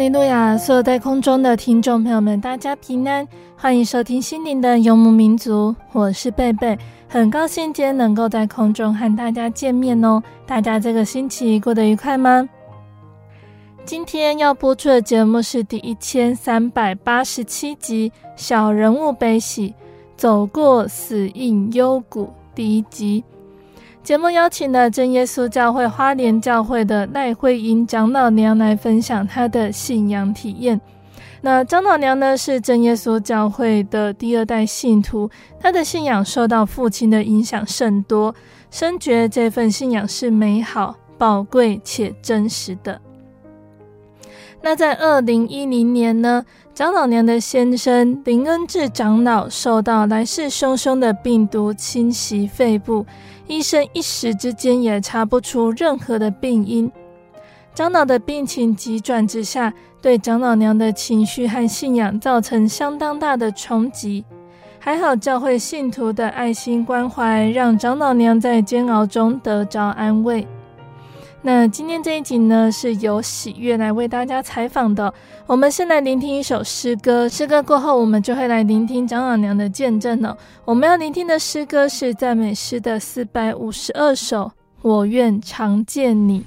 利路亚！所有在空中的听众朋友们，大家平安，欢迎收听心灵的游牧民族，我是贝贝，很高兴今天能够在空中和大家见面哦。大家这个星期过得愉快吗？今天要播出的节目是第一千三百八十七集《小人物悲喜，走过死荫幽谷》第一集。节目邀请了真耶稣教会花莲教会的赖慧英长老娘来分享她的信仰体验。那长老娘呢，是真耶稣教会的第二代信徒，她的信仰受到父亲的影响甚多，深觉这份信仰是美好、宝贵且真实的。那在二零一零年呢，长老娘的先生林恩智长老受到来势汹汹的病毒侵袭肺部。医生一时之间也查不出任何的病因，长老的病情急转直下，对长老娘的情绪和信仰造成相当大的冲击。还好教会信徒的爱心关怀，让长老娘在煎熬中得着安慰。那今天这一集呢，是由喜悦来为大家采访的。我们先来聆听一首诗歌，诗歌过后，我们就会来聆听张老娘的见证了。我们要聆听的诗歌是赞美诗的四百五十二首，我愿常见你。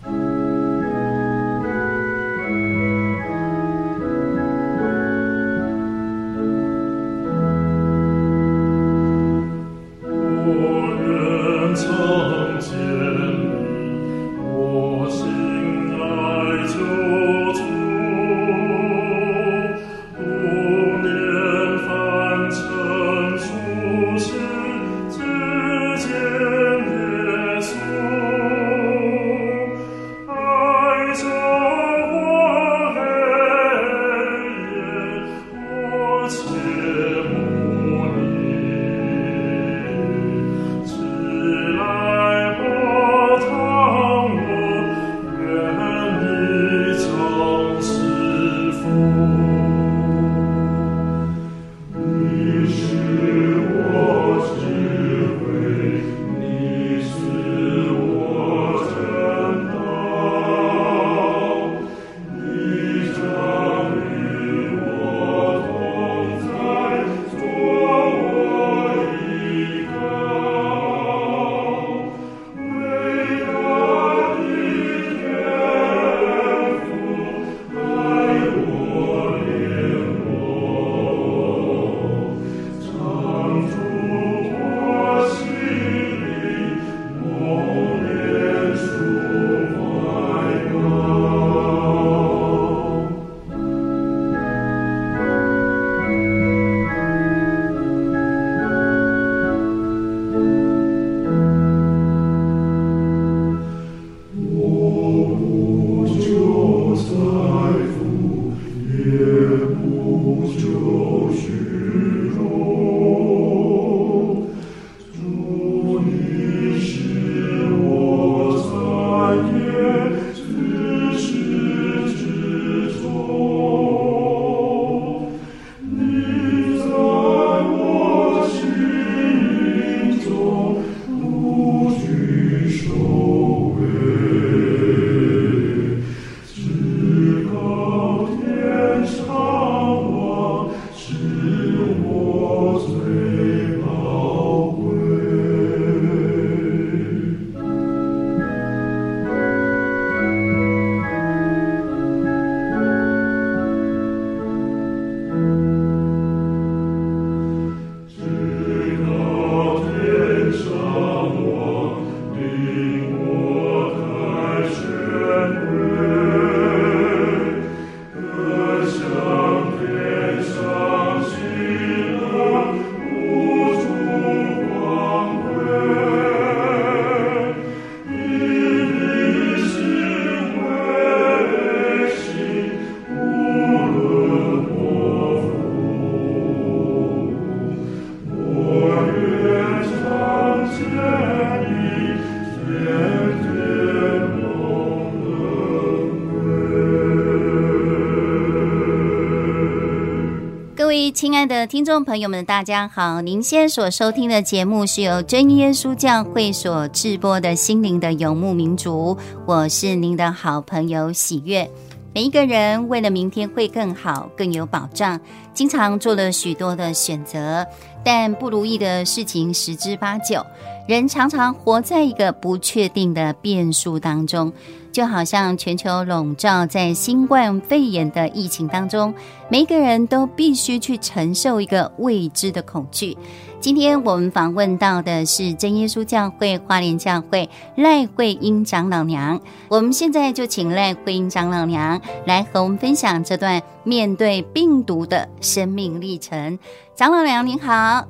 亲爱的听众朋友们，大家好！您现在所收听的节目是由真耶稣教会所制播的《心灵的游牧民族》，我是您的好朋友喜悦。每一个人为了明天会更好、更有保障，经常做了许多的选择，但不如意的事情十之八九。人常常活在一个不确定的变数当中，就好像全球笼罩在新冠肺炎的疫情当中，每个人都必须去承受一个未知的恐惧。今天我们访问到的是真耶稣教会花莲教会赖慧英长老娘，我们现在就请赖慧英长老娘来和我们分享这段面对病毒的生命历程。长老娘您好。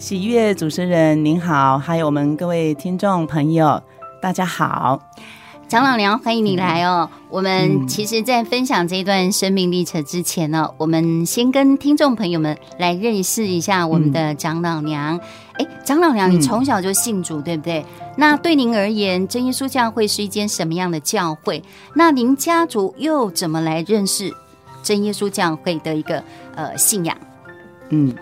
喜悦主持人您好，还有我们各位听众朋友，大家好。长老娘欢迎你来哦。嗯、我们其实，在分享这一段生命历程之前呢，嗯、我们先跟听众朋友们来认识一下我们的长老娘。哎、嗯，长老娘，你从小就信主，嗯、对不对？那对您而言，真耶稣教会是一间什么样的教会？那您家族又怎么来认识真耶稣教会的一个呃信仰？嗯。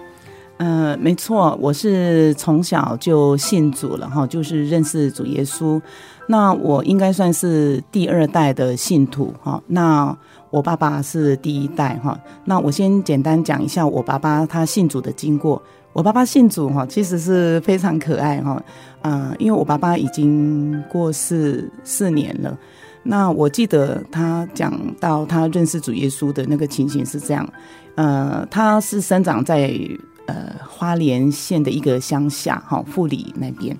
呃，没错，我是从小就信主了哈，就是认识主耶稣。那我应该算是第二代的信徒哈。那我爸爸是第一代哈。那我先简单讲一下我爸爸他信主的经过。我爸爸信主哈，其实是非常可爱哈。嗯，因为我爸爸已经过世四年了。那我记得他讲到他认识主耶稣的那个情形是这样。呃，他是生长在。呃，花莲县的一个乡下，哈，富里那边。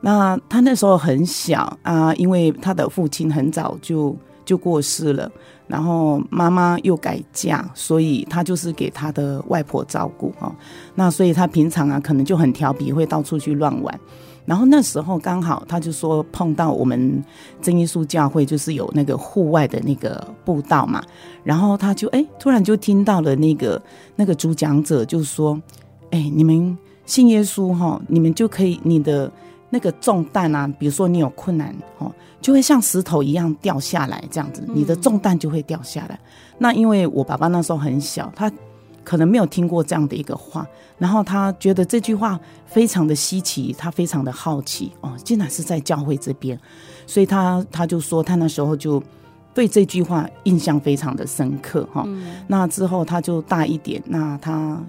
那他那时候很小啊，因为他的父亲很早就就过世了，然后妈妈又改嫁，所以他就是给他的外婆照顾哦。那所以他平常啊，可能就很调皮，会到处去乱玩。然后那时候刚好他就说碰到我们真耶稣教会，就是有那个户外的那个步道嘛。然后他就哎，突然就听到了那个那个主讲者就说：“哎，你们信耶稣哈，你们就可以你的那个重担啊，比如说你有困难哦，就会像石头一样掉下来，这样子，你的重担就会掉下来。那因为我爸爸那时候很小，他可能没有听过这样的一个话，然后他觉得这句话非常的稀奇，他非常的好奇哦，竟然是在教会这边，所以他他就说他那时候就。”对这句话印象非常的深刻哈，嗯、那之后他就大一点，那他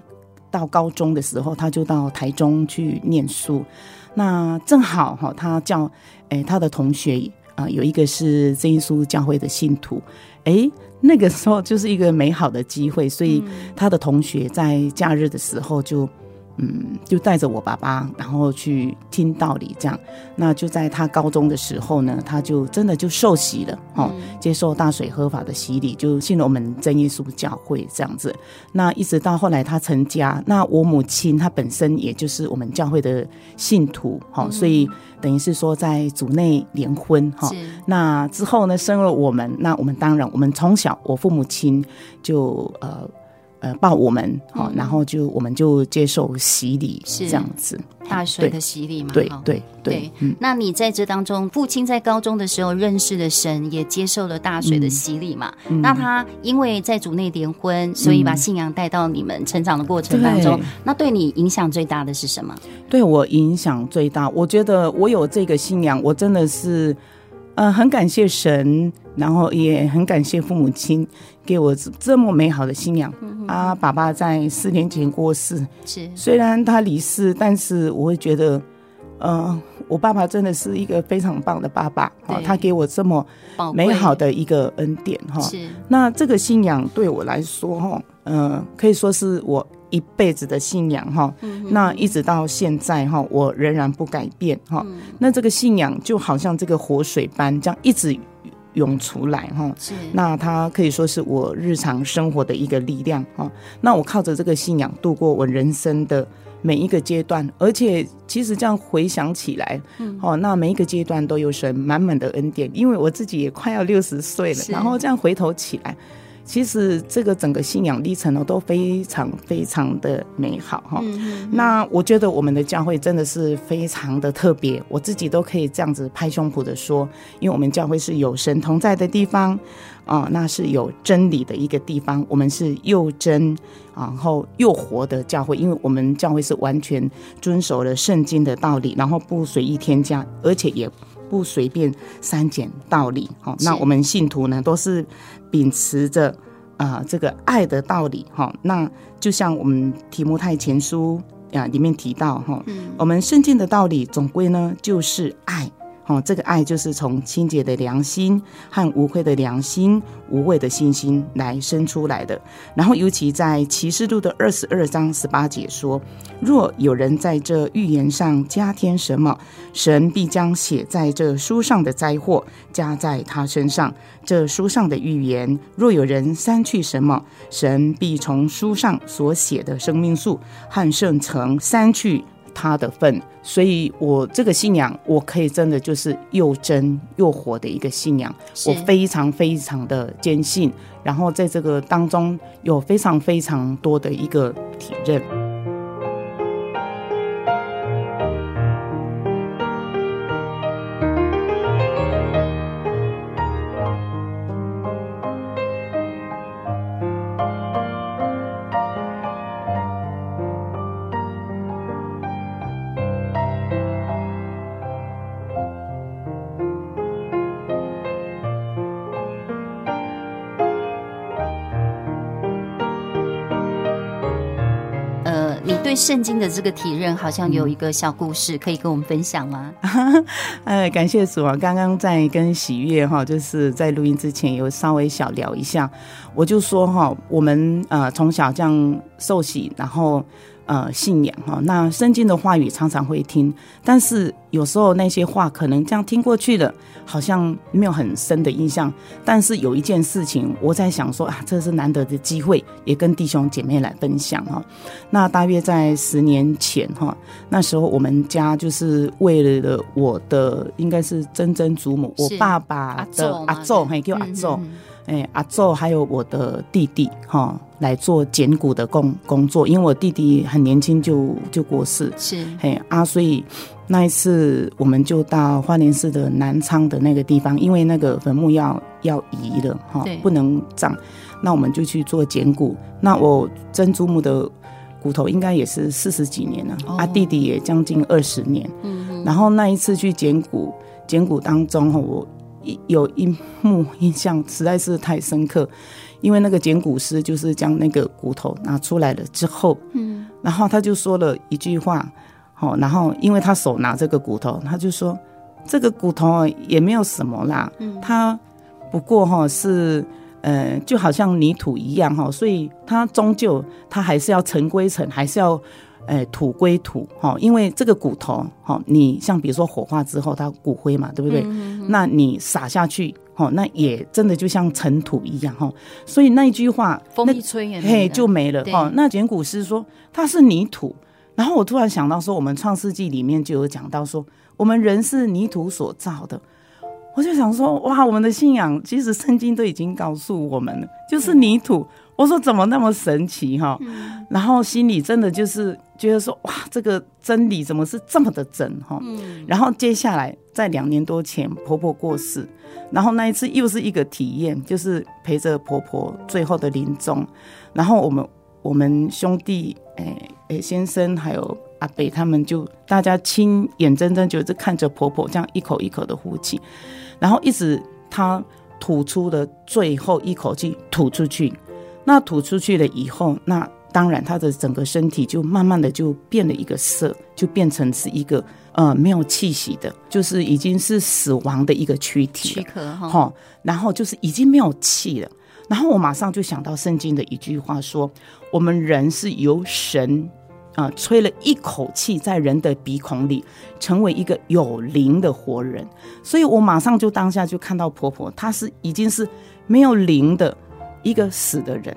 到高中的时候，他就到台中去念书，那正好哈，他叫诶他的同学啊，有一个是真耶稣教会的信徒，诶那个时候就是一个美好的机会，所以他的同学在假日的时候就。嗯，就带着我爸爸，然后去听道理，这样。那就在他高中的时候呢，他就真的就受洗了，哦，接受大水合法的洗礼，就信了我们真耶稣教会这样子。那一直到后来他成家，那我母亲她本身也就是我们教会的信徒，哈，所以等于是说在组内联婚，哈。那之后呢，生了我们，那我们当然，我们从小我父母亲就呃。呃，抱我们，好，然后就我们就接受洗礼，是这样子，大水的洗礼嘛，对对对。那你在这当中，父亲在高中的时候认识了神，也接受了大水的洗礼嘛？那他因为在主内联婚，所以把信仰带到你们成长的过程当中。那对你影响最大的是什么？对我影响最大，我觉得我有这个信仰，我真的是。呃，很感谢神，然后也很感谢父母亲给我这么美好的信仰。嗯、啊，爸爸在四年前过世，是虽然他离世，但是我会觉得，呃，我爸爸真的是一个非常棒的爸爸。啊他给我这么美好的一个恩典哈。是那这个信仰对我来说哈，呃，可以说是我。一辈子的信仰哈，那一直到现在哈，我仍然不改变哈。嗯、那这个信仰就好像这个活水般，这样一直涌出来哈。是那它可以说是我日常生活的一个力量哈。那我靠着这个信仰度过我人生的每一个阶段，而且其实这样回想起来，哦、嗯，那每一个阶段都有神满满的恩典。因为我自己也快要六十岁了，然后这样回头起来。其实这个整个信仰历程呢，都非常非常的美好哈。那我觉得我们的教会真的是非常的特别，我自己都可以这样子拍胸脯的说，因为我们教会是有神同在的地方啊，那是有真理的一个地方，我们是又真然后又活的教会，因为我们教会是完全遵守了圣经的道理，然后不随意添加，而且也不随便删减道理。好，那我们信徒呢，都是。秉持着啊、呃，这个爱的道理哈，那就像我们提摩太前书啊里面提到哈，嗯、我们圣经的道理总归呢就是爱。哦，这个爱就是从清洁的良心和无愧的良心、无畏的信心来生出来的。然后，尤其在启示录的二十二章十八节说：“若有人在这预言上加添什么，神必将写在这书上的灾祸加在他身上；这书上的预言，若有人删去什么，神必从书上所写的生命树和圣城删去。”他的份，所以我这个信仰，我可以真的就是又真又活的一个信仰，我非常非常的坚信，然后在这个当中有非常非常多的一个体认。圣经的这个体认，好像有一个小故事可以跟我们分享吗？哎，感谢主啊！刚刚在跟喜悦哈，就是在录音之前有稍微小聊一下，我就说哈，我们呃从小这样受洗，然后。呃，信仰哈，那圣经的话语常常会听，但是有时候那些话可能这样听过去了，好像没有很深的印象。但是有一件事情，我在想说啊，这是难得的机会，也跟弟兄姐妹来分享哈。那大约在十年前哈，那时候我们家就是为了我的应该是曾曾祖母，我爸爸的阿祖，嘿，叫阿祖。哎，阿祖还有我的弟弟哈，来做捡骨的工工作，因为我弟弟很年轻就就过世，是嘿啊，所以那一次我们就到花莲市的南昌的那个地方，因为那个坟墓要要移了哈，不能葬，那我们就去做捡骨。那我曾祖母的骨头应该也是四十几年了，哦、啊，弟弟也将近二十年，嗯哼，然后那一次去捡骨，捡骨当中我。有一幕印象实在是太深刻，因为那个捡骨师就是将那个骨头拿出来了之后，嗯，然后他就说了一句话，好，然后因为他手拿这个骨头，他就说这个骨头也没有什么啦，嗯，他不过哈是，呃，就好像泥土一样哈，所以它终究它还是要尘归尘，还是要。哎，土归土，哈，因为这个骨头，哈，你像比如说火化之后，它骨灰嘛，对不对？那你撒下去，哈，那也真的就像尘土一样，哈。所以那一句话，风一吹也嘿就没了，哈。那捡骨师说它是泥土，然后我突然想到说，我们创世纪里面就有讲到说，我们人是泥土所造的，我就想说，哇，我们的信仰其实圣经都已经告诉我们了，就是泥土。嗯我说怎么那么神奇哈，嗯、然后心里真的就是觉得说哇，这个真理怎么是这么的真哈？嗯、然后接下来在两年多前婆婆过世，然后那一次又是一个体验，就是陪着婆婆最后的临终，然后我们我们兄弟哎哎先生还有阿北他们就大家亲眼睁睁就是看着婆婆这样一口一口的呼气，然后一直她吐出的最后一口气吐出去。那吐出去了以后，那当然他的整个身体就慢慢的就变了一个色，就变成是一个呃没有气息的，就是已经是死亡的一个躯体，躯壳哈，然后就是已经没有气了。然后我马上就想到圣经的一句话说，我们人是由神啊、呃、吹了一口气在人的鼻孔里，成为一个有灵的活人。所以我马上就当下就看到婆婆，她是已经是没有灵的。一个死的人，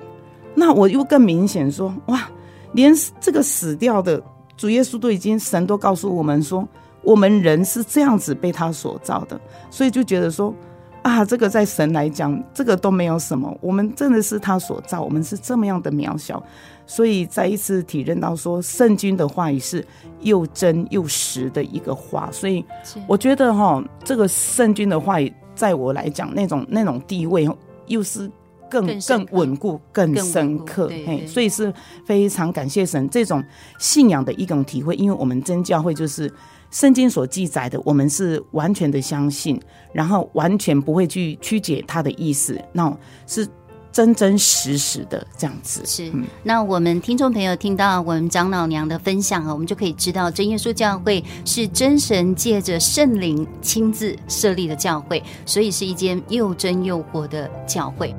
那我又更明显说，哇，连这个死掉的主耶稣都已经神都告诉我们说，我们人是这样子被他所造的，所以就觉得说，啊，这个在神来讲，这个都没有什么。我们真的是他所造，我们是这么样的渺小，所以再一次体认到说，圣经的话语是又真又实的一个话。所以我觉得哈，这个圣经的话语，在我来讲，那种那种地位又是更更稳固、更深刻。嘿，所以是非常感谢神这种信仰的一种体会，因为我们真教会就是。圣经所记载的，我们是完全的相信，然后完全不会去曲解他的意思，那是真真实实的这样子。是，那我们听众朋友听到我们长老娘的分享啊，我们就可以知道真耶稣教会是真神借着圣灵亲自设立的教会，所以是一间又真又活的教会。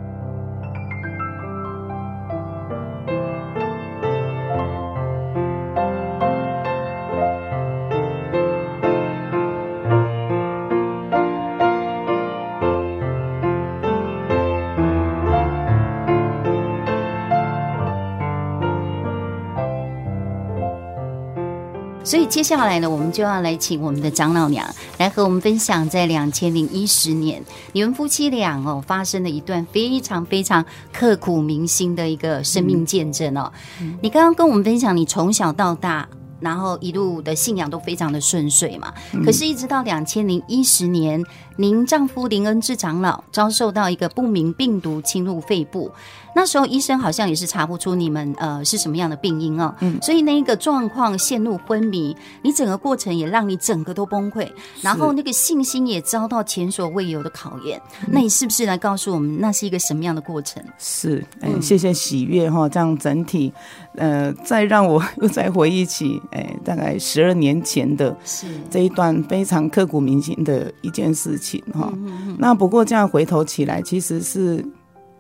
所以接下来呢，我们就要来请我们的长老娘来和我们分享，在两千零一十年，你们夫妻俩哦，发生了一段非常非常刻骨铭心的一个生命见证哦。嗯、你刚刚跟我们分享，你从小到大，然后一路的信仰都非常的顺遂嘛。嗯、可是，一直到两千零一十年，您丈夫林恩志长老遭受到一个不明病毒侵入肺部。那时候医生好像也是查不出你们呃是什么样的病因哦，嗯，所以那一个状况陷入昏迷，你整个过程也让你整个都崩溃，然后那个信心也遭到前所未有的考验。那你是不是来告诉我们，那是一个什么样的过程？是，嗯，谢谢喜悦哈，这样整体，呃，再让我 又再回忆起，哎，大概十二年前的是这一段非常刻骨铭心的一件事情哈。那不过这样回头起来，其实是。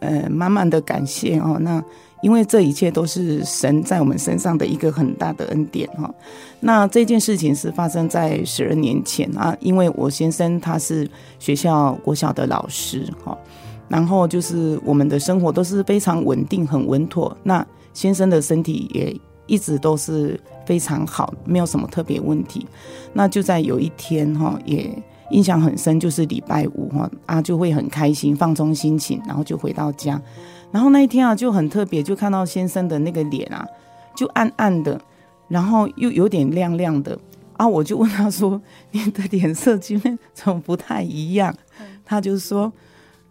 呃，满满的感谢哦。那因为这一切都是神在我们身上的一个很大的恩典哈。那这件事情是发生在十二年前啊，因为我先生他是学校国小的老师哈，然后就是我们的生活都是非常稳定、很稳妥。那先生的身体也一直都是非常好，没有什么特别问题。那就在有一天哈，也。印象很深，就是礼拜五哈啊，就会很开心，放松心情，然后就回到家。然后那一天啊，就很特别，就看到先生的那个脸啊，就暗暗的，然后又有点亮亮的啊。我就问他说：“你的脸色今天怎么不太一样？”他就说：“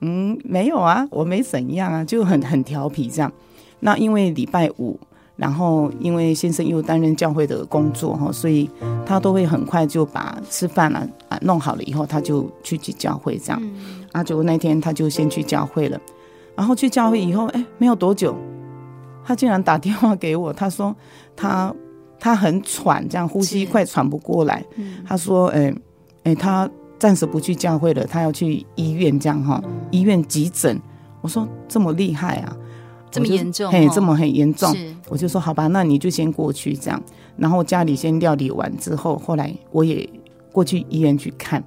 嗯，没有啊，我没怎样啊，就很很调皮这样。”那因为礼拜五。然后，因为先生又担任教会的工作哈，所以他都会很快就把吃饭啊啊弄好了以后，他就去去教会这样。嗯、啊，结果那天他就先去教会了，然后去教会以后，哎，没有多久，他竟然打电话给我，他说他他很喘，这样呼吸快喘不过来。嗯、他说，哎哎，他暂时不去教会了，他要去医院这样哈，医院急诊。我说这么厉害啊！这么严重，嘿，这么很严重，我就说好吧，那你就先过去这样，然后家里先料理完之后，后来我也过去医院去看，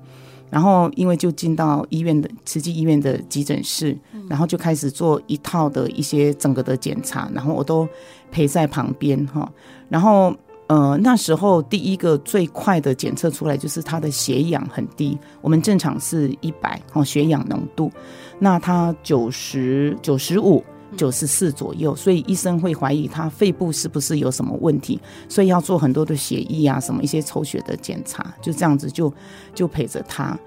然后因为就进到医院的慈济医院的急诊室，然后就开始做一套的一些整个的检查，然后我都陪在旁边哈，然后呃那时候第一个最快的检测出来就是他的血氧很低，我们正常是一百哦血氧浓度，那他九十九十五。九十四左右，所以医生会怀疑他肺部是不是有什么问题，所以要做很多的血液啊，什么一些抽血的检查，就这样子就就陪着他。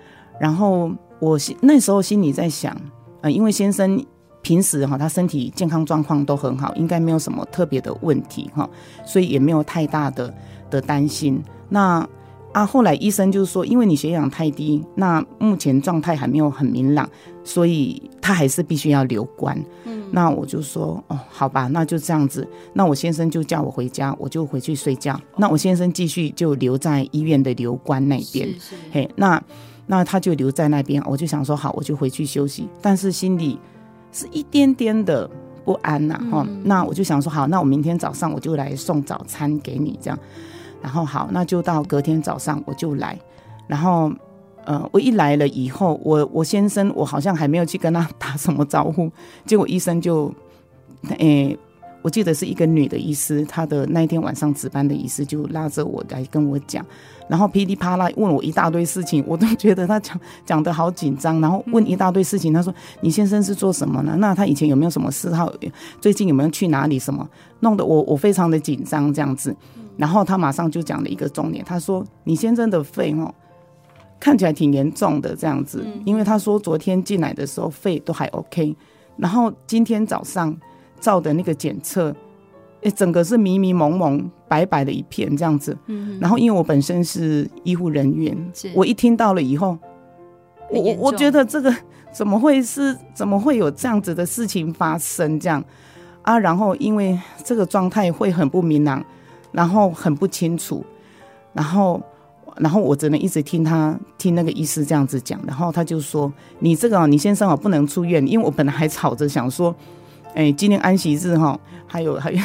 然后我那时候心里在想，呃，因为先生平时哈他身体健康状况都很好，应该没有什么特别的问题哈，所以也没有太大的的担心。那啊，后来医生就是说，因为你血氧太低，那目前状态还没有很明朗，所以他还是必须要留观。嗯，那我就说，哦，好吧，那就这样子。那我先生就叫我回家，我就回去睡觉。那我先生继续就留在医院的留观那边。嘿，那那他就留在那边，我就想说，好，我就回去休息。但是心里是一点点的不安呐，哈。嗯。那我就想说，好，那我明天早上我就来送早餐给你，这样。然后好，那就到隔天早上我就来，然后，呃，我一来了以后，我我先生我好像还没有去跟他 打什么招呼，结果医生就，诶，我记得是一个女的医师，她的那一天晚上值班的医师就拉着我来跟我讲，然后噼里啪啦问我一大堆事情，我都觉得他讲讲得好紧张，然后问一大堆事情。他说：“你先生是做什么呢？那他以前有没有什么嗜好？最近有没有去哪里？什么弄得我我非常的紧张这样子。”然后他马上就讲了一个重点，他说：“你先生的肺哦，看起来挺严重的这样子，因为他说昨天进来的时候肺都还 OK，然后今天早上。”照的那个检测，诶，整个是迷迷蒙蒙、白白的一片这样子。嗯，然后因为我本身是医护人员，我一听到了以后，我我我觉得这个怎么会是怎么会有这样子的事情发生？这样啊，然后因为这个状态会很不明朗，然后很不清楚，然后然后我只能一直听他听那个医师这样子讲，然后他就说：“你这个你先生啊不能出院，因为我本来还吵着想说。”哎、欸，今天安息日哈，还有 还有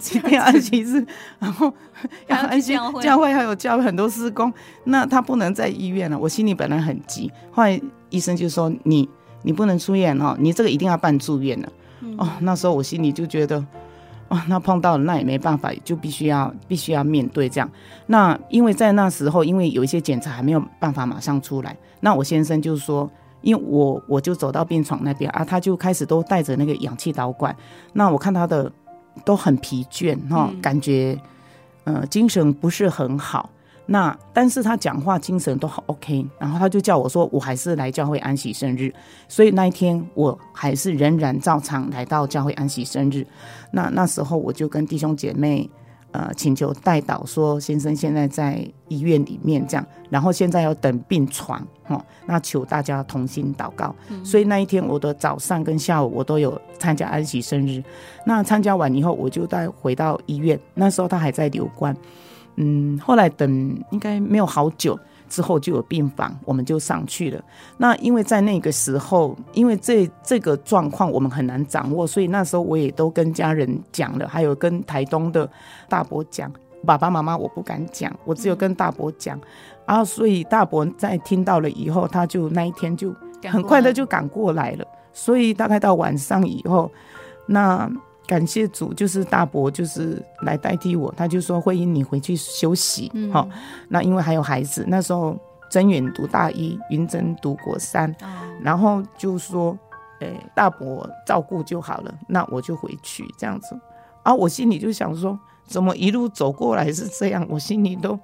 今天安息日，然后 要安息教会还有教会很多施工，那他不能在医院了。我心里本来很急，后来医生就说你你不能出院哦，你这个一定要办住院了。嗯、哦，那时候我心里就觉得，哦，那碰到了那也没办法，就必须要必须要面对这样。那因为在那时候，因为有一些检查还没有办法马上出来，那我先生就是说。因为我我就走到病床那边啊，他就开始都带着那个氧气导管。那我看他的都很疲倦哈，感觉呃精神不是很好。那但是他讲话精神都好 OK。然后他就叫我说，我还是来教会安息生日。所以那一天我还是仍然照常来到教会安息生日。那那时候我就跟弟兄姐妹。呃，请求代祷说，先生现在在医院里面这样，然后现在要等病床，哈，那求大家同心祷告。嗯、所以那一天我的早上跟下午我都有参加安息生日。那参加完以后，我就带回到医院，那时候他还在留观。嗯，后来等应该没有好久。之后就有病房，我们就上去了。那因为在那个时候，因为这这个状况我们很难掌握，所以那时候我也都跟家人讲了，还有跟台东的大伯讲。爸爸妈妈我不敢讲，我只有跟大伯讲。然后、所以大伯在听到了以后，他就那一天就很快的就赶过来了。所以大概到晚上以后，那。感谢主，就是大伯就是来代替我，他就说慧英你回去休息，好、嗯。那因为还有孩子，那时候真远读大一，云珍读国三，哦、然后就说，诶、欸，大伯照顾就好了，那我就回去这样子。啊，我心里就想说，怎么一路走过来是这样？我心里都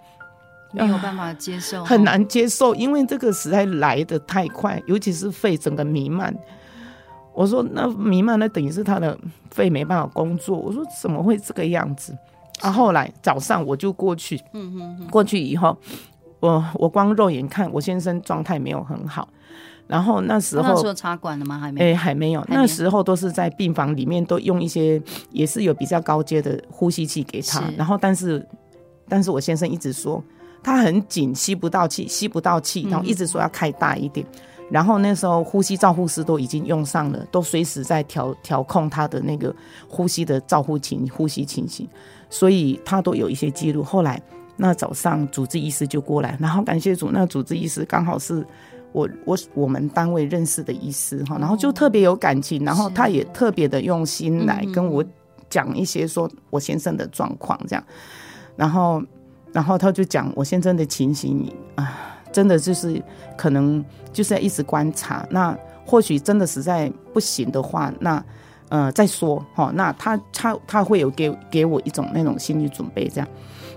没有办法接受，很难接受，因为这个实在来的太快，尤其是肺整个弥漫。我说那弥漫，那等于是他的肺没办法工作。我说怎么会这个样子？啊，后来早上我就过去，嗯哼哼，过去以后，我我光肉眼看我先生状态没有很好。然后那时候那时候插管了吗？还没？哎，还没有。那时候都是在病房里面都用一些，也是有比较高阶的呼吸器给他。然后但是，但是我先生一直说他很紧，吸不到气，吸不到气，然后一直说要开大一点。然后那时候呼吸照护师都已经用上了，都随时在调调控他的那个呼吸的照护情呼吸情形，所以他都有一些记录。后来那早上主治医师就过来，然后感谢主，那主治医师刚好是我我我们单位认识的医师哈，然后就特别有感情，然后他也特别的用心来跟我讲一些说我先生的状况这样，然后然后他就讲我先生的情形啊。真的就是可能就是要一直观察，那或许真的实在不行的话，那呃再说哈。那他他他会有给给我一种那种心理准备这样，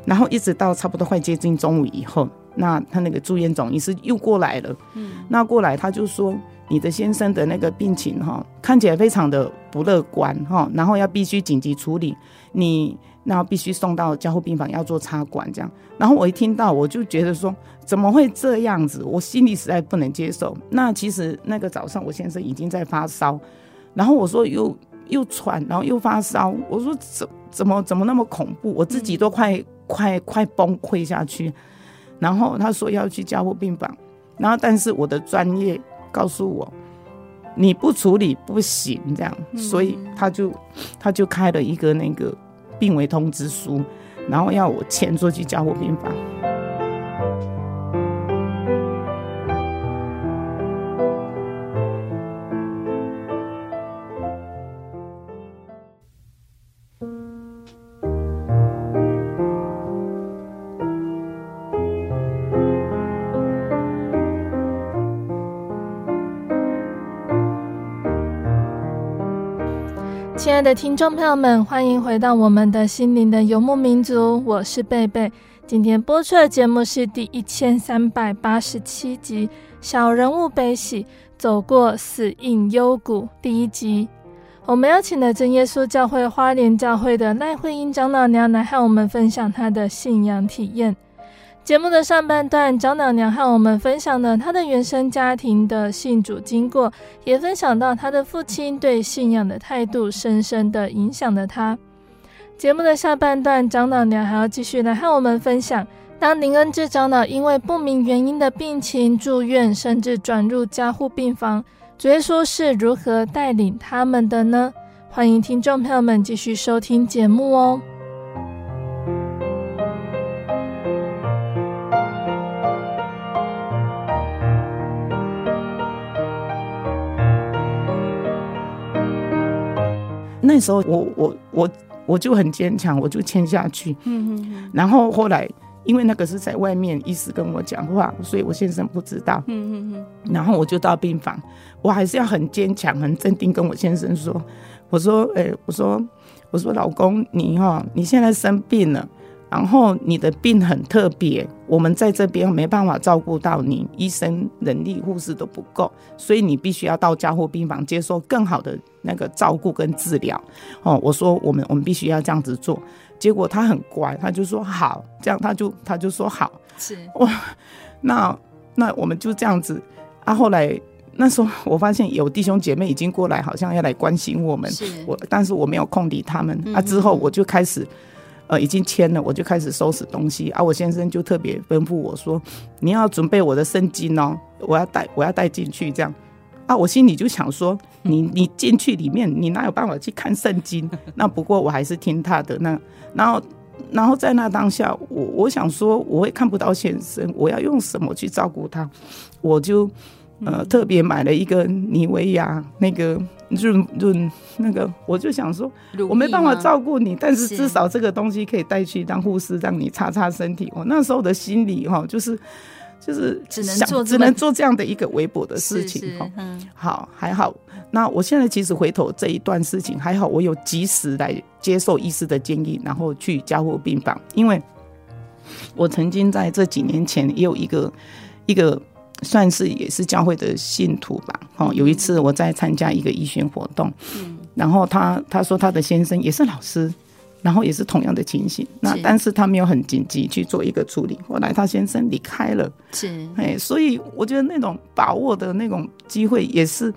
然后一直到差不多快接近中午以后，那他那个住院总医师又过来了，嗯，那过来他就说你的先生的那个病情哈看起来非常的不乐观哈，然后要必须紧急处理你。然后必须送到加护病房，要做插管这样。然后我一听到，我就觉得说，怎么会这样子？我心里实在不能接受。那其实那个早上，我先生已经在发烧，然后我说又又喘，然后又发烧。我说怎怎么怎么那么恐怖？我自己都快、嗯、快快崩溃下去。然后他说要去加护病房，然后但是我的专业告诉我，你不处理不行这样，所以他就他就开了一个那个。病危通知书，然后要我签出去加护病房。亲爱的听众朋友们，欢迎回到我们的心灵的游牧民族，我是贝贝。今天播出的节目是第一千三百八十七集《小人物悲喜，走过死荫幽谷》第一集。我们邀请了真耶稣教会花莲教会的赖慧英长老娘来和我们分享她的信仰体验。节目的上半段，长老娘和我们分享了她的原生家庭的信主经过，也分享到她的父亲对信仰的态度，深深的影响了她。节目的下半段，长老娘还要继续来和我们分享，当林恩智长老因为不明原因的病情住院，甚至转入加护病房，主耶稣是如何带领他们的呢？欢迎听众朋友们继续收听节目哦。那时候我我我我就很坚强，我就签下去。嗯嗯。然后后来，因为那个是在外面医师跟我讲话，所以我先生不知道。嗯嗯嗯。然后我就到病房，我还是要很坚强、很镇定，跟我先生说：“我说，哎、我说，我说，老公，你哈，你现在生病了。”然后你的病很特别，我们在这边没办法照顾到你，医生人力、护士都不够，所以你必须要到加护病房接受更好的那个照顾跟治疗。哦，我说我们我们必须要这样子做，结果他很乖，他就说好，这样他就他就说好，是哇，那那我们就这样子啊。后来那时候我发现有弟兄姐妹已经过来，好像要来关心我们，是我但是我没有空理他们啊。之后我就开始。呃，已经签了，我就开始收拾东西啊。我先生就特别吩咐我说：“你要准备我的圣经哦，我要带，我要带进去这样。”啊，我心里就想说：“你你进去里面，你哪有办法去看圣经？”那不过我还是听他的。那然后然后在那当下，我我想说，我会看不到先生，我要用什么去照顾他？我就。呃，特别买了一个妮维雅那个润润那个，我就想说，我没办法照顾你，但是至少这个东西可以带去当护士，让你擦擦身体。我那时候的心里哈，就是就是只能做只能做这样的一个微薄的事情哈。嗯，好，还好。那我现在其实回头这一段事情还好，我有及时来接受医师的建议，然后去加护病房，因为我曾经在这几年前也有一个一个。算是也是教会的信徒吧。哦，有一次我在参加一个医学活动，然后他他说他的先生也是老师，然后也是同样的情形。那但是他没有很紧急去做一个处理。后来他先生离开了，是哎，所以我觉得那种把握的那种机会也是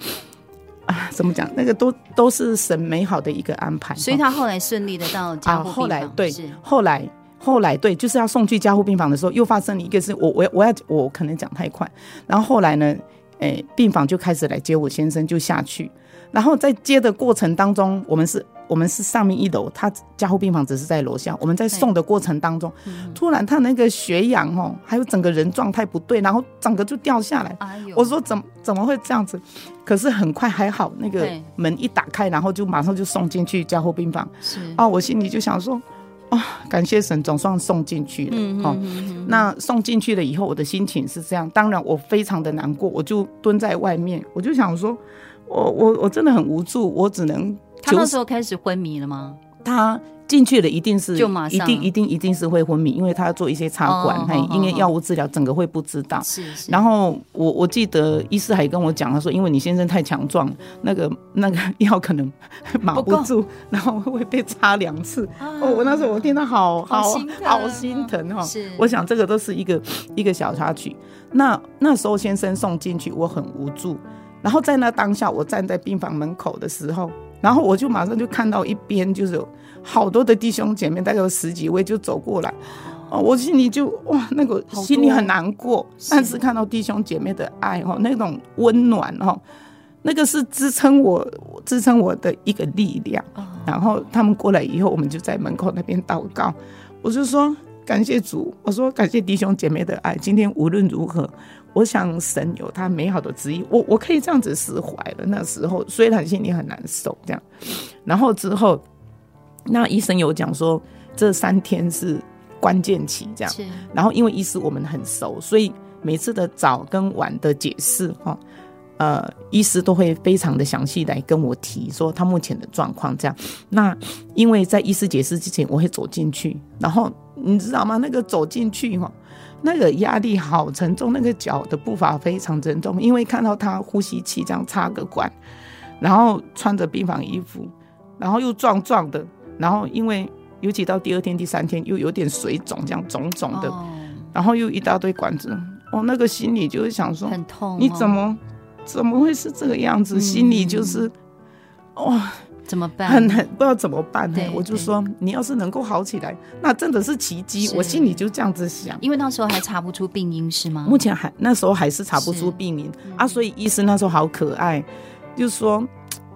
啊，怎么讲？那个都都是神美好的一个安排。所以他后来顺利的到加护病房。后来对，后来。后来对，就是要送去加护病房的时候，又发生了一个事。我我我要我可能讲太快。然后后来呢，诶，病房就开始来接我先生，就下去。然后在接的过程当中，我们是，我们是上面一楼，他加护病房只是在楼下。我们在送的过程当中，突然他那个血氧哦，还有整个人状态不对，然后整个就掉下来。哎我说怎么怎么会这样子？可是很快还好，那个门一打开，然后就马上就送进去加护病房。是啊，我心里就想说。啊、哦，感谢神，总算送进去了。嗯、哦、那送进去了以后，我的心情是这样。当然，我非常的难过，我就蹲在外面，我就想说，我我我真的很无助，我只能。他那时候开始昏迷了吗？他。进去了一定是就马上一定一定一定是会昏迷，因为他要做一些插管，嘿，因为药物治疗整个会不知道。是是。然后我我记得医师还跟我讲，他说因为你先生太强壮，那个 那个药可能码不住，然后会被插两次。哦，我那时候我听到好好好心疼哈。是。我想这个都是一个一个小插曲。那那时候先生送进去，我很无助。然后在那当下，我站在病房门口的时候，然后我就马上就看到一边就是有。好多的弟兄姐妹，大概有十几位就走过来，哦，我心里就哇，那个心里很难过。但是看到弟兄姐妹的爱哈，那种温暖哈，那个是支撑我支撑我的一个力量。然后他们过来以后，我们就在门口那边祷告。我就说感谢主，我说感谢弟兄姐妹的爱。今天无论如何，我想神有他美好的旨意，我我可以这样子释怀了。那时候虽然心里很难受，这样，然后之后。那医生有讲说，这三天是关键期，这样。是。然后因为医师我们很熟，所以每次的早跟晚的解释哈，呃，医师都会非常的详细来跟我提说他目前的状况这样。那因为在医师解释之前，我会走进去，然后你知道吗？那个走进去哈，那个压力好沉重，那个脚的步伐非常沉重，因为看到他呼吸器这样插个管，然后穿着病房衣服，然后又壮壮的，然后因为尤其到第二天、第三天又有点水肿，这样肿肿的，然后又一大堆管子，哦，那个心里就是想说很痛，你怎么？怎么会是这个样子？心里就是，哇、怎么办？很很不知道怎么办呢？我就说，你要是能够好起来，那真的是奇迹。我心里就这样子想。因为那时候还查不出病因是吗？目前还那时候还是查不出病因、嗯、啊，所以医生那时候好可爱，就是说。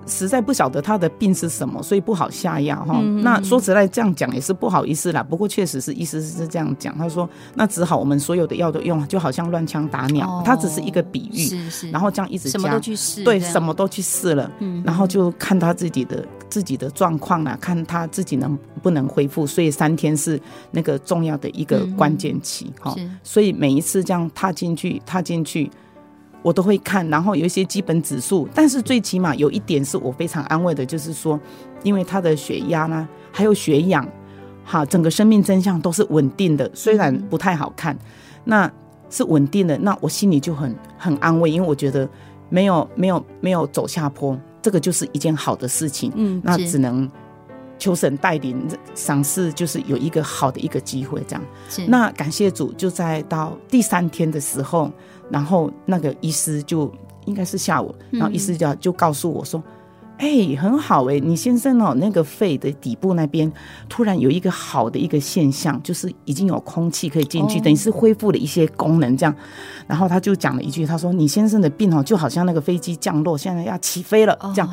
实在不晓得他的病是什么，所以不好下药哈。嗯、那说实在这样讲也是不好意思啦。不过确实是医师是这样讲，他说那只好我们所有的药都用，就好像乱枪打鸟。哦、他只是一个比喻，是是。然后这样一直加，什么都去试，对，什么都去试了。嗯。然后就看他自己的自己的状况啦，看他自己能不能恢复。所以三天是那个重要的一个关键期哈。嗯、所以每一次这样踏进去，踏进去。我都会看，然后有一些基本指数，但是最起码有一点是我非常安慰的，就是说，因为他的血压呢，还有血氧，好，整个生命真相都是稳定的，虽然不太好看，那是稳定的，那我心里就很很安慰，因为我觉得没有没有没有走下坡，这个就是一件好的事情，嗯，那只能求神带领赏赐，就是有一个好的一个机会这样，是，那感谢主，就在到第三天的时候。然后那个医师就应该是下午，然后医师就就告诉我说：“哎、很好哎、欸，你先生哦，那个肺的底部那边突然有一个好的一个现象，就是已经有空气可以进去，哦、等于是恢复了一些功能这样。然后他就讲了一句，他说：你先生的病哦，就好像那个飞机降落，现在要起飞了这样。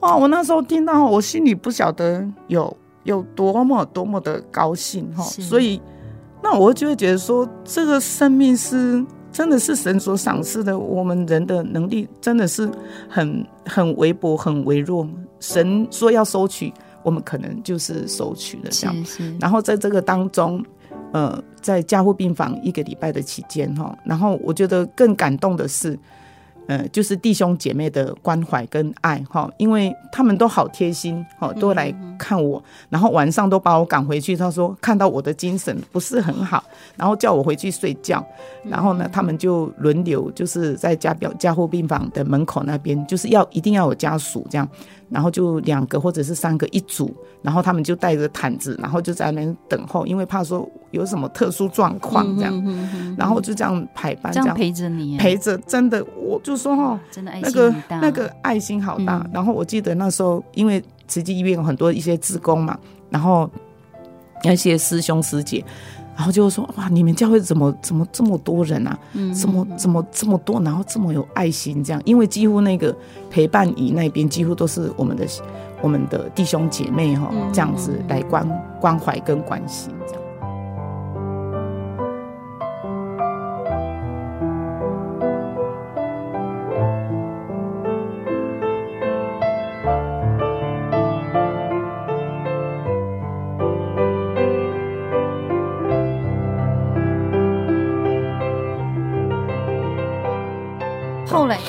哇，我那时候听到，我心里不晓得有有多么多么的高兴哈。所以那我就会觉得说，这个生命是。”真的是神所赏赐的，我们人的能力真的是很很微薄、很微弱。神说要收取，我们可能就是收取了这样。是是。然后在这个当中，呃，在加护病房一个礼拜的期间哈，然后我觉得更感动的是。呃，就是弟兄姐妹的关怀跟爱哈，因为他们都好贴心哈，都来看我，然后晚上都把我赶回去。他说看到我的精神不是很好，然后叫我回去睡觉。然后呢，他们就轮流就是在家表加护病房的门口那边，就是要一定要有家属这样。然后就两个或者是三个一组，然后他们就带着毯子，然后就在那边等候，因为怕说有什么特殊状况这样，嗯、哼哼哼然后就这样排班，这样，陪着你，陪着真的，我就说哦，真的爱心很大，那个那个爱心好大。嗯、然后我记得那时候，因为慈济医院有很多一些职工嘛，然后那些师兄师姐。然后就说哇，你们教会怎么怎么这么多人啊？嗯，怎么怎么这么多？然后这么有爱心这样，因为几乎那个陪伴仪那边几乎都是我们的我们的弟兄姐妹哈，这样子来关关怀跟关心这样。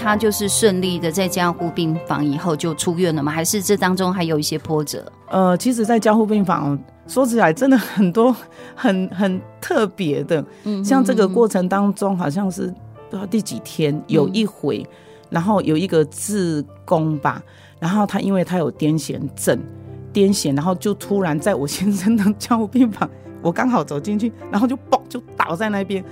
他就是顺利的在加护病房以后就出院了吗？还是这当中还有一些波折？呃，其实，在加护病房说起来，真的很多很很特别的。嗯，像这个过程当中，好像是不知道第几天有一回，嗯、然后有一个志工吧，然后他因为他有癫痫症，癫痫，然后就突然在我先生的 加护病房，我刚好走进去，然后就嘣就倒在那边，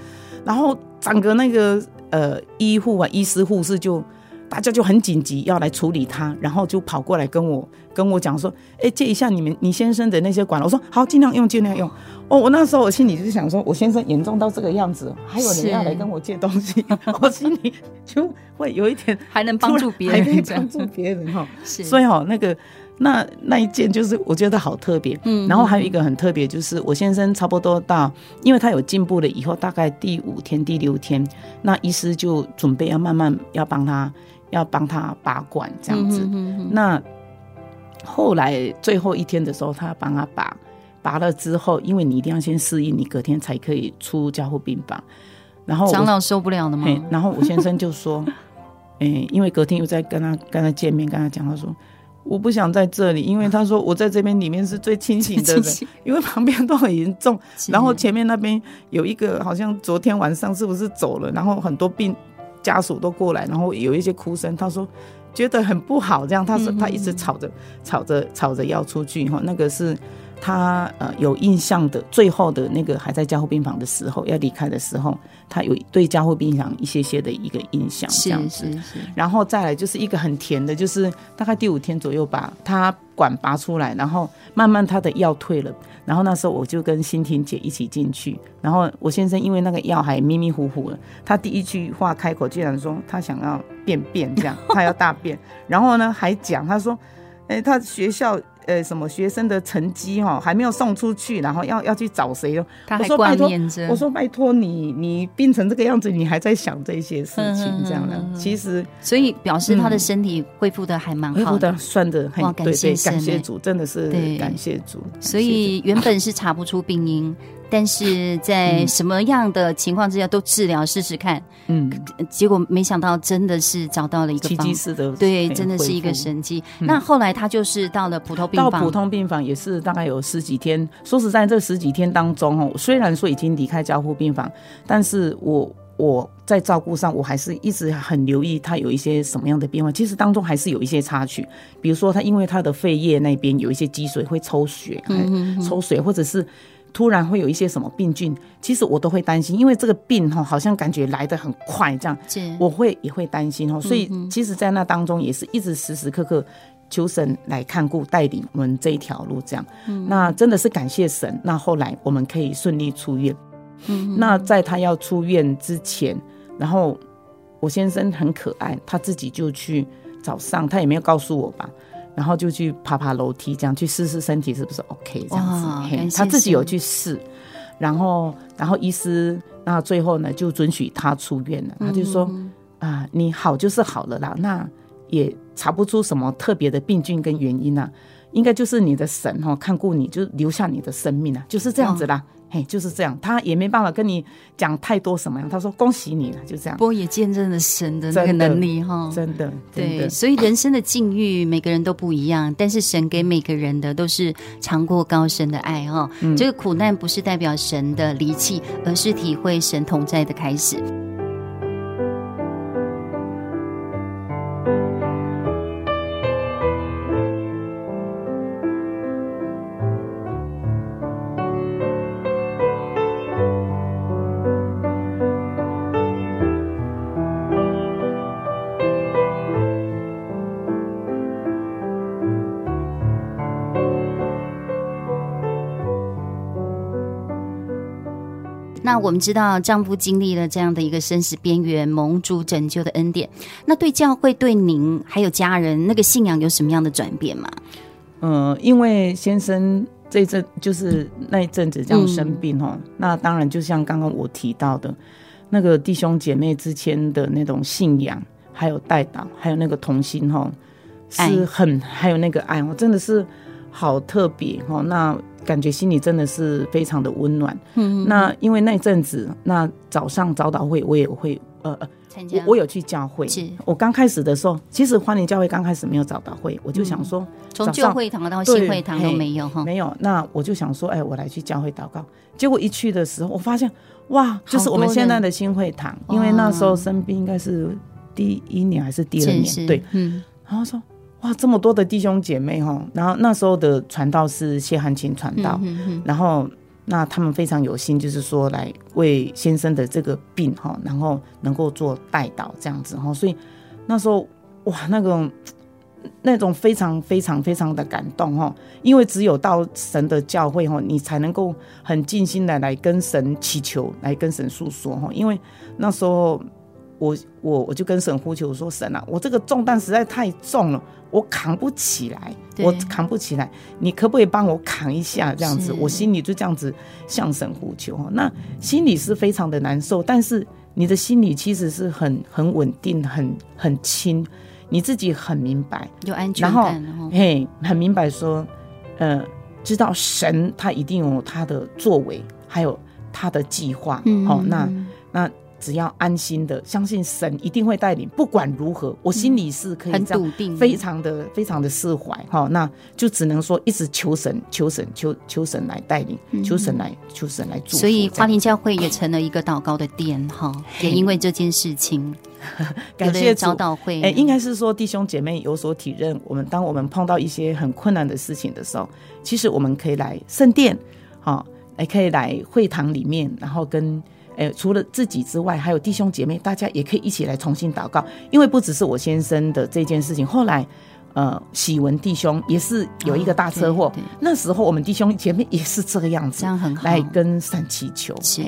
然后整个那个。呃，医护啊，医师、护士就大家就很紧急要来处理他，然后就跑过来跟我跟我讲说：“哎、欸，借一下你们你先生的那些管。”我说：“好，尽量用，尽量用。”哦，我那时候我心里就是想说：“我先生严重到这个样子，还有人要来跟我借东西，我心里就会有一点还能帮助别人，还能帮助别人哈。所以哈，那个。那那一件就是我觉得好特别，嗯，然后还有一个很特别，就是我先生差不多到，因为他有进步了以后，大概第五天、第六天，那医师就准备要慢慢要帮他要帮他拔管这样子。那后来最后一天的时候，他帮他拔，拔了之后，因为你一定要先适应，你隔天才可以出加护病房。然后长老受不了了吗？然后我先生就说。诶，因为隔天又在跟他跟他见面，跟他讲，他说我不想在这里，因为他说我在这边里面是最清醒的人，因为旁边都很严重，然后前面那边有一个好像昨天晚上是不是走了，然后很多病家属都过来，然后有一些哭声，他说觉得很不好，这样他说他一直吵着吵着吵着要出去哈，那个是。他呃有印象的，最后的那个还在加护病房的时候，要离开的时候，他有对加护病房一些些的一个印象，这样子。是是是。然后再来就是一个很甜的，就是大概第五天左右把，他管拔出来，然后慢慢他的药退了，然后那时候我就跟欣婷姐一起进去，然后我先生因为那个药还迷迷糊糊的，他第一句话开口竟然说他想要便便，这样他要大便，然后呢还讲他说，哎，他学校。呃，什么学生的成绩哈还没有送出去，然后要要去找谁？他还我说拜托，我说拜托你，你病成这个样子，你还在想这些事情，这样的。其实，所以表示他的身体恢复的还蛮好的，恢复的算的很感谢神，感谢主，真的是感谢主。所以原本是查不出病因。但是在什么样的情况之下都治疗试试看，嗯，结果没想到真的是找到了一个奇迹式的，对，真的是一个神迹。那后来他就是到了普通病房，到普通病房也是大概有十几天。说实在，这十几天当中哦，虽然说已经离开交护病房，但是我我在照顾上我还是一直很留意他有一些什么样的变化。其实当中还是有一些插曲，比如说他因为他的肺叶那边有一些积水会抽血，嗯，抽水或者是。突然会有一些什么病菌，其实我都会担心，因为这个病哈好像感觉来的很快，这样，我会也会担心哦。所以其实，在那当中也是一直时时刻刻求神来看顾带领我们这一条路，这样。那真的是感谢神。那后来我们可以顺利出院。那在他要出院之前，然后我先生很可爱，他自己就去早上，他也没有告诉我吧。然后就去爬爬楼梯，这样去试试身体是不是 OK 这样子。嘿，他自己有去试，然后然后医师那最后呢就准许他出院了。他就说啊、你好就是好了啦，那也查不出什么特别的病菌跟原因啊，应该就是你的神哈看顾你就留下你的生命啊，就是这样子啦。嘿，就是这样，他也没办法跟你讲太多什么样。他说：“恭喜你了，就这样。”不过也见证了神的那个能力哈，真的。对，所以人生的境遇每个人都不一样，但是神给每个人的都是尝过高深的爱哈。嗯，这个苦难不是代表神的离弃，而是体会神同在的开始。那我们知道丈夫经历了这样的一个生死边缘，蒙主拯救的恩典。那对教会、对您还有家人，那个信仰有什么样的转变吗？嗯、呃，因为先生这阵就是那一阵子这样生病哦、嗯，那当然就像刚刚我提到的，那个弟兄姐妹之间的那种信仰，还有代祷，还有那个同心哈，是很还有那个爱，我真的是好特别哈。那感觉心里真的是非常的温暖。嗯，那因为那阵子，那早上早祷会我也会呃参加，我我有去教会。是，我刚开始的时候，其实欢迎教会刚开始没有早祷会，我就想说，从旧会堂到新会堂都没有哈，没有。那我就想说，哎，我来去教会祷告。结果一去的时候，我发现哇，就是我们现在的新会堂，因为那时候生病应该是第一年还是第二年，对，嗯，然后说。哇，这么多的弟兄姐妹哈，然后那时候的传道是谢汉琴传道，嗯、哼哼然后那他们非常有心，就是说来为先生的这个病哈，然后能够做代祷这样子哈，所以那时候哇，那种那种非常非常非常的感动哈，因为只有到神的教会哈，你才能够很尽心的来跟神祈求，来跟神诉说哈，因为那时候我我我就跟神呼求说，神啊，我这个重担实在太重了。我扛不起来，我扛不起来，你可不可以帮我扛一下？这样子，我心里就这样子向神呼求。那心里是非常的难受，但是你的心里其实是很很稳定，很很轻，你自己很明白，有安全感，然后嘿，很明白说，呃，知道神他一定有他的作为，还有他的计划。嗯好，那那只要安心的相信神一定会带领，不管如何，我心里是可以这样很笃定，非常的非常的释怀哈。那就只能说一直求神，求神，求求神来带领，求神来求神来祝福。所以花莲教会也成了一个祷告的殿哈，也因为这件事情，感谢早祷会。哎，应该是说弟兄姐妹有所体认，我们当我们碰到一些很困难的事情的时候，其实我们可以来圣殿，哈，也可以来会堂里面，然后跟。诶，除了自己之外，还有弟兄姐妹，大家也可以一起来重新祷告，因为不只是我先生的这件事情，后来。呃，喜文弟兄也是有一个大车祸，哦，那时候我们弟兄前面也是这个样子，这样很好，来跟神祈求。是，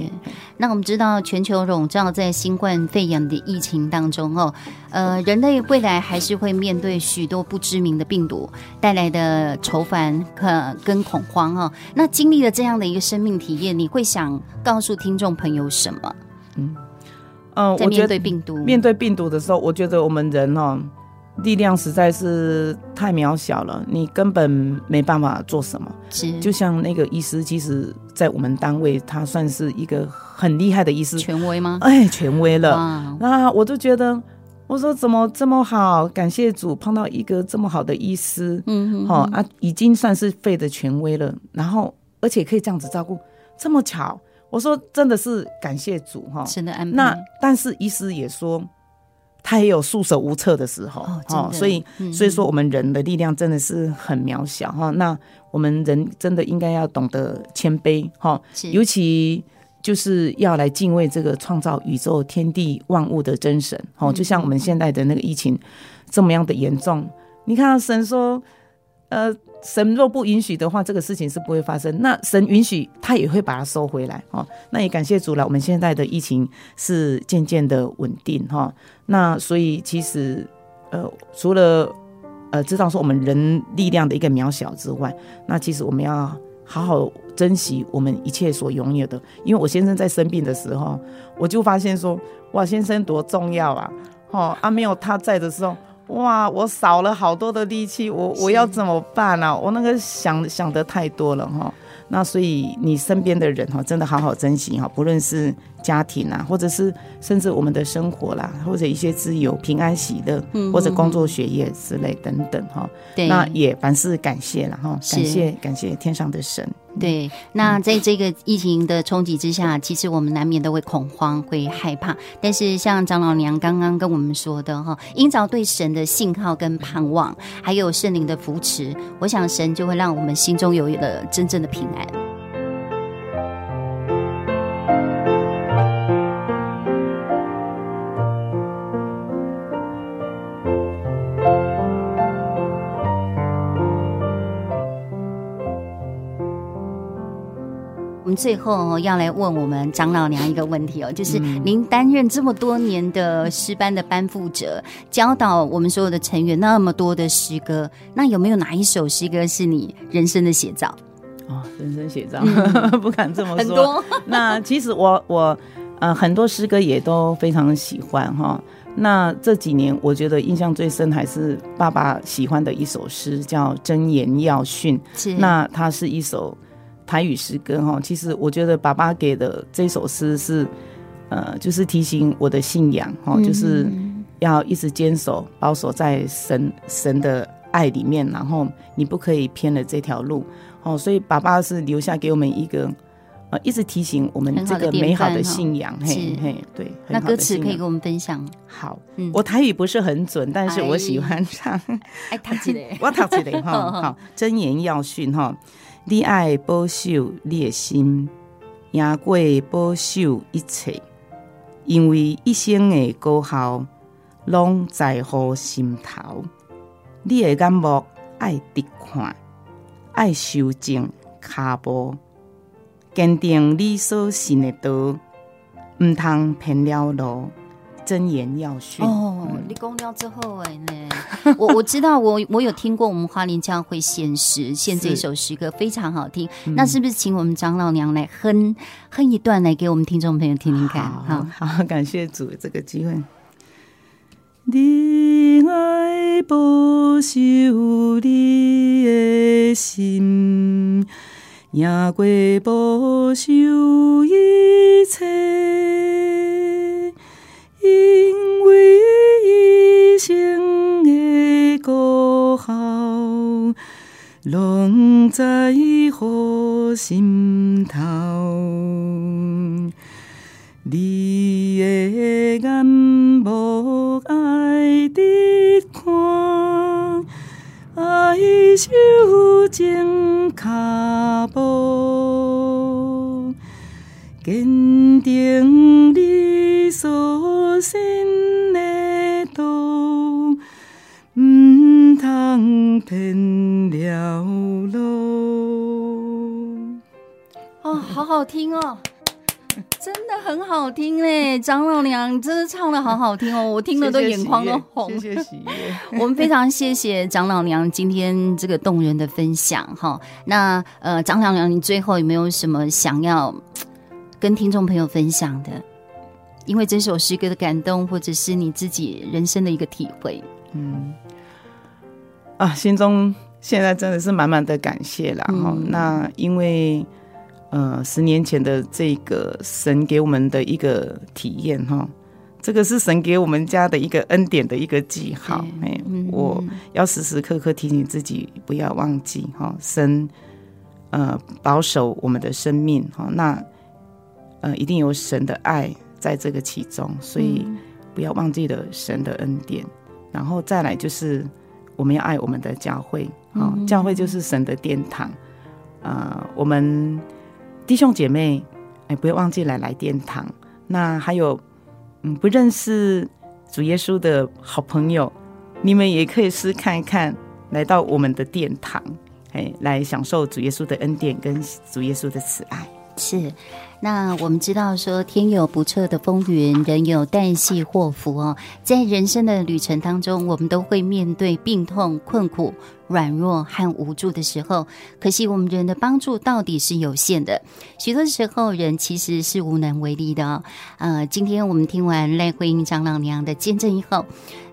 那我们知道全球笼罩在新冠肺炎的疫情当中哦，呃，人类未来还是会面对许多不知名的病毒带来的愁烦和跟恐慌哦。那经历了这样的一个生命体验，你会想告诉听众朋友什么？嗯，嗯，在面对病毒，面对病毒的时候，我觉得我们人哦。力量实在是太渺小了，你根本没办法做什么。是，就像那个医师，其实，在我们单位，他算是一个很厉害的医师，权威吗？哎，权威了。那我就觉得，我说怎么这么好？感谢主，碰到一个这么好的医师。嗯，好啊，已经算是肺的权威了。然后，而且可以这样子照顾，这么巧。我说真的是感谢主哈。真的安排。那但是医师也说。他也有束手无策的时候，哦，所以，所以说我们人的力量真的是很渺小哈。那我们人真的应该要懂得谦卑哈，尤其就是要来敬畏这个创造宇宙天地万物的真神哦。就像我们现在的那个疫情这么样的严重，你看神说，呃。神若不允许的话，这个事情是不会发生。那神允许，他也会把它收回来哦。那也感谢主了，我们现在的疫情是渐渐的稳定哈。那所以其实，呃，除了呃知道说我们人力量的一个渺小之外，那其实我们要好好珍惜我们一切所拥有的。因为我先生在生病的时候，我就发现说，哇，先生多重要啊！哦，啊，没有他在的时候。哇，我少了好多的力气，我我要怎么办啊？我那个想想的太多了哈。那所以你身边的人哈，真的好好珍惜哈，不论是家庭啊，或者是甚至我们的生活啦，或者一些自由、平安、喜乐，或者工作、学业之类等等哈。对，那也凡事感谢了哈，感谢感谢天上的神。对，那在这个疫情的冲击之下，其实我们难免都会恐慌、会害怕。但是像长老娘刚刚跟我们说的哈，因着对神的信号跟盼望，还有圣灵的扶持，我想神就会让我们心中有了真正的平安。最后要来问我们长老娘一个问题哦，就是您担任这么多年的诗班的班副者，教导我们所有的成员那么多的诗歌，那有没有哪一首诗歌是你人生的写照？哦，人生写照，嗯、不敢这么说。很多。那其实我我呃很多诗歌也都非常喜欢哈。那这几年我觉得印象最深还是爸爸喜欢的一首诗，叫《真言要训》。是。那它是一首。台语诗歌哈，其实我觉得爸爸给的这首诗是，呃，就是提醒我的信仰哈，就是要一直坚守、保守在神神的爱里面，然后你不可以偏了这条路哦。所以爸爸是留下给我们一个，呃，一直提醒我们这个美好的信仰。嘿嘿，对。那歌词可以跟我们分享？好，我台语不是很准，但是我喜欢唱。哎，读起来，我读起来哈。好，真言要训哈。你爱保守你的心，赢过保守一切，因为一生的果效拢在乎心头。你的眼目爱直看，爱修正脚步，坚定你所信的道，毋通偏了路。箴言要训哦，你讲了之后哎呢，我我知道我我有听过我们花莲教会献诗 献这首诗歌非常好听，那是不是请我们长老娘来哼哼一段来给我们听众朋友听听看？好，好，感谢主这个机会。你爱保守你的心，赢过保守一切。因为一生的故校，拢在乎心头。你的眼目爱直看，爱手情脚步，坚定你所信的道，唔通偏了路。哦，好好听哦。真的很好听嘞，长老娘真的唱的好好听哦，我听了都眼眶都红。谢谢喜悦，我们非常谢谢长老娘今天这个动人的分享哈。那呃，长老娘，你最后有没有什么想要跟听众朋友分享的？因为这首诗歌的感动，或者是你自己人生的一个体会。嗯，啊，心中现在真的是满满的感谢啦哈。嗯、那因为。呃，十年前的这个神给我们的一个体验哈，这个是神给我们家的一个恩典的一个记号。哎，我要时时刻刻提醒自己，不要忘记哈，神呃保守我们的生命哈，那呃一定有神的爱在这个其中，所以不要忘记了神的恩典。然后再来就是我们要爱我们的教会啊，教会就是神的殿堂啊，呃，我们。弟兄姐妹，哎，不要忘记来来殿堂。那还有，嗯，不认识主耶稣的好朋友，你们也可以试看一看，来到我们的殿堂，哎，来享受主耶稣的恩典跟主耶稣的慈爱。是。那我们知道说，天有不测的风云，人有旦夕祸福哦。在人生的旅程当中，我们都会面对病痛、困苦、软弱和无助的时候。可惜我们人的帮助到底是有限的，许多时候人其实是无能为力的哦。呃，今天我们听完赖慧英长老娘的见证以后，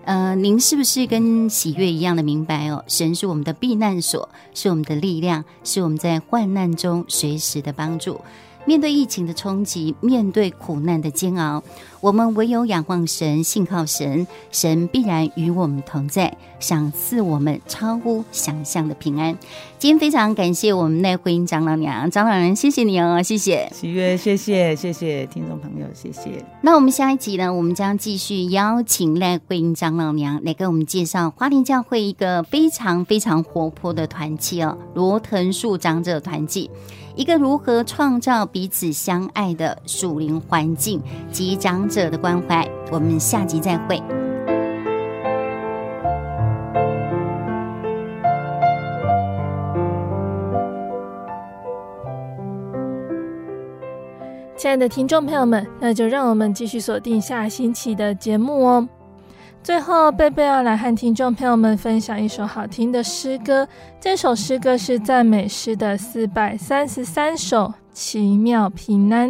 呃，您是不是跟喜悦一样的明白哦？神是我们的避难所，是我们的力量，是我们在患难中随时的帮助。面对疫情的冲击，面对苦难的煎熬，我们唯有仰望神，信靠神，神必然与我们同在，赏赐我们超乎想象的平安。今天非常感谢我们赖慧英长老娘，长老人谢谢你哦，谢谢喜悦，谢谢谢谢听众朋友，谢谢。那我们下一集呢，我们将继续邀请赖慧英长老娘来给我们介绍花莲教会一个非常非常活泼的团契哦，罗藤树长者团契。一个如何创造彼此相爱的属灵环境及长者的关怀，我们下集再会。亲爱的听众朋友们，那就让我们继续锁定下星期的节目哦。最后，贝贝要来和听众朋友们分享一首好听的诗歌。这首诗歌是赞美诗的四百三十三首，《奇妙平安》。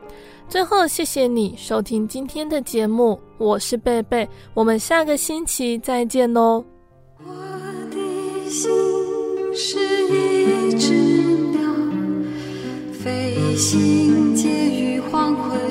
最后，谢谢你收听今天的节目，我是贝贝，我们下个星期再见喽。我的心是一只鸟，飞行介于黄昏